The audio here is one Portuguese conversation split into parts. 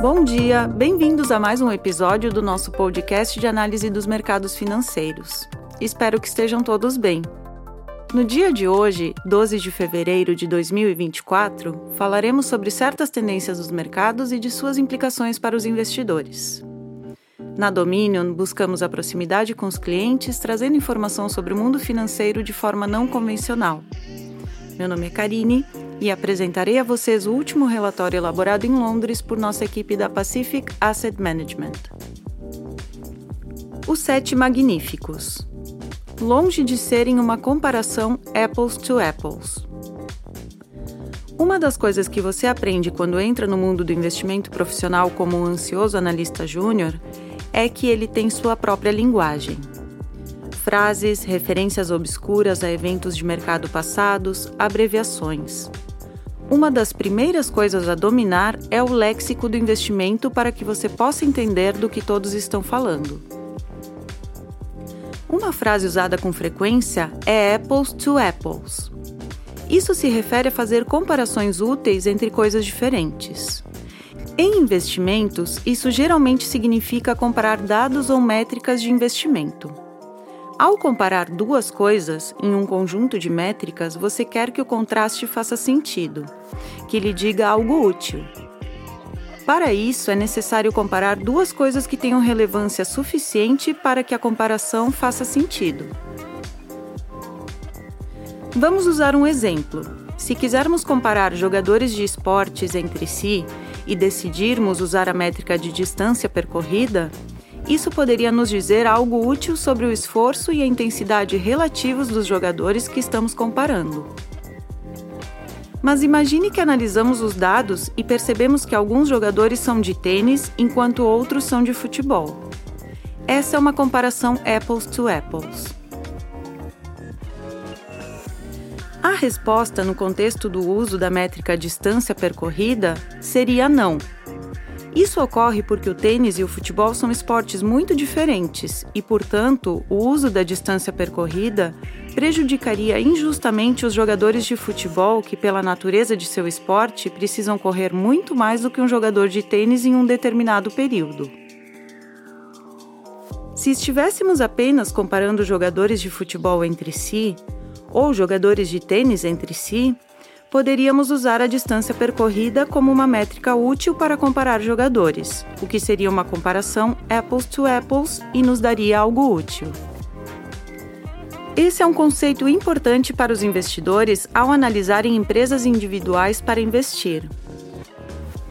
Bom dia, bem-vindos a mais um episódio do nosso podcast de análise dos mercados financeiros. Espero que estejam todos bem. No dia de hoje, 12 de fevereiro de 2024, falaremos sobre certas tendências dos mercados e de suas implicações para os investidores. Na Dominion, buscamos a proximidade com os clientes, trazendo informação sobre o mundo financeiro de forma não convencional. Meu nome é Karine e apresentarei a vocês o último relatório elaborado em Londres por nossa equipe da Pacific Asset Management. Os Sete Magníficos. Longe de serem uma comparação apples to apples. Uma das coisas que você aprende quando entra no mundo do investimento profissional como um ansioso analista júnior é que ele tem sua própria linguagem frases, referências obscuras a eventos de mercado passados, abreviações. Uma das primeiras coisas a dominar é o léxico do investimento para que você possa entender do que todos estão falando. Uma frase usada com frequência é apples to apples. Isso se refere a fazer comparações úteis entre coisas diferentes. Em investimentos, isso geralmente significa comparar dados ou métricas de investimento. Ao comparar duas coisas em um conjunto de métricas, você quer que o contraste faça sentido, que lhe diga algo útil. Para isso, é necessário comparar duas coisas que tenham relevância suficiente para que a comparação faça sentido. Vamos usar um exemplo. Se quisermos comparar jogadores de esportes entre si e decidirmos usar a métrica de distância percorrida, isso poderia nos dizer algo útil sobre o esforço e a intensidade relativos dos jogadores que estamos comparando. Mas imagine que analisamos os dados e percebemos que alguns jogadores são de tênis enquanto outros são de futebol. Essa é uma comparação apples to apples. A resposta no contexto do uso da métrica distância percorrida seria não. Isso ocorre porque o tênis e o futebol são esportes muito diferentes e, portanto, o uso da distância percorrida prejudicaria injustamente os jogadores de futebol que, pela natureza de seu esporte, precisam correr muito mais do que um jogador de tênis em um determinado período. Se estivéssemos apenas comparando jogadores de futebol entre si, ou jogadores de tênis entre si, poderíamos usar a distância percorrida como uma métrica útil para comparar jogadores, o que seria uma comparação apples to apples e nos daria algo útil. Esse é um conceito importante para os investidores ao analisarem empresas individuais para investir.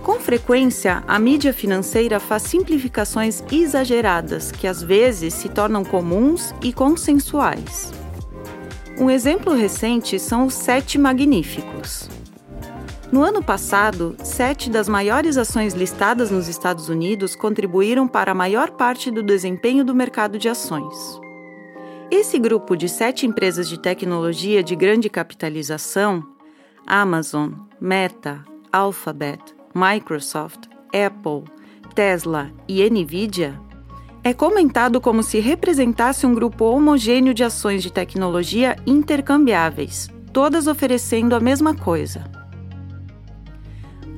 Com frequência, a mídia financeira faz simplificações exageradas que às vezes se tornam comuns e consensuais. Um exemplo recente são os Sete Magníficos. No ano passado, sete das maiores ações listadas nos Estados Unidos contribuíram para a maior parte do desempenho do mercado de ações. Esse grupo de sete empresas de tecnologia de grande capitalização Amazon, Meta, Alphabet, Microsoft, Apple, Tesla e Nvidia é comentado como se representasse um grupo homogêneo de ações de tecnologia intercambiáveis, todas oferecendo a mesma coisa.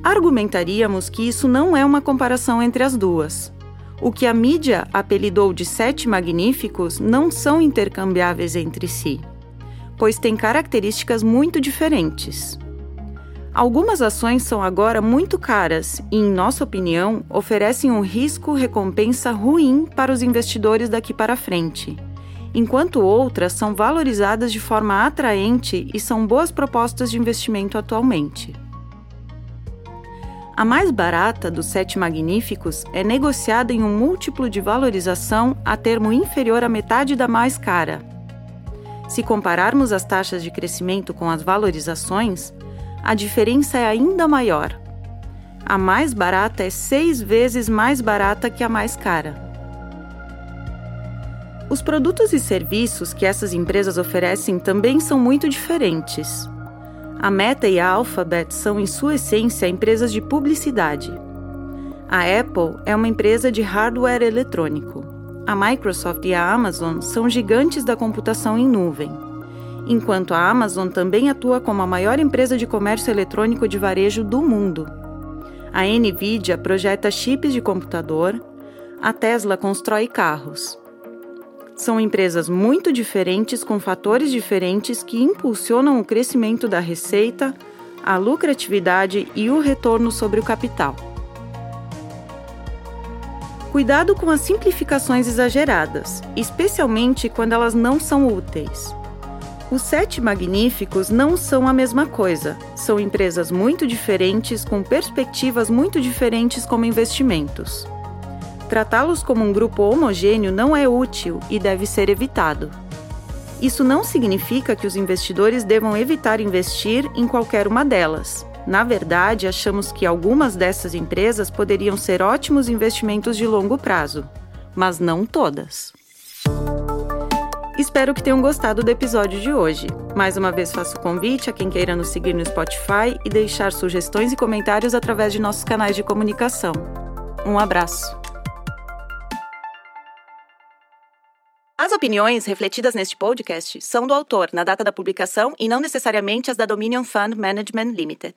Argumentaríamos que isso não é uma comparação entre as duas. O que a mídia apelidou de sete magníficos não são intercambiáveis entre si, pois têm características muito diferentes. Algumas ações são agora muito caras e, em nossa opinião, oferecem um risco-recompensa ruim para os investidores daqui para frente, enquanto outras são valorizadas de forma atraente e são boas propostas de investimento atualmente. A mais barata dos sete magníficos é negociada em um múltiplo de valorização a termo inferior à metade da mais cara. Se compararmos as taxas de crescimento com as valorizações, a diferença é ainda maior. A mais barata é seis vezes mais barata que a mais cara. Os produtos e serviços que essas empresas oferecem também são muito diferentes. A Meta e a Alphabet são, em sua essência, empresas de publicidade. A Apple é uma empresa de hardware eletrônico. A Microsoft e a Amazon são gigantes da computação em nuvem enquanto a Amazon também atua como a maior empresa de comércio eletrônico de varejo do mundo. A Nvidia projeta chips de computador, a Tesla constrói carros. São empresas muito diferentes com fatores diferentes que impulsionam o crescimento da receita, a lucratividade e o retorno sobre o capital. Cuidado com as simplificações exageradas, especialmente quando elas não são úteis. Os sete magníficos não são a mesma coisa. São empresas muito diferentes, com perspectivas muito diferentes como investimentos. Tratá-los como um grupo homogêneo não é útil e deve ser evitado. Isso não significa que os investidores devam evitar investir em qualquer uma delas. Na verdade, achamos que algumas dessas empresas poderiam ser ótimos investimentos de longo prazo, mas não todas. Espero que tenham gostado do episódio de hoje. Mais uma vez faço o convite a quem queira nos seguir no Spotify e deixar sugestões e comentários através de nossos canais de comunicação. Um abraço. As opiniões refletidas neste podcast são do autor na data da publicação e não necessariamente as da Dominion Fund Management Limited.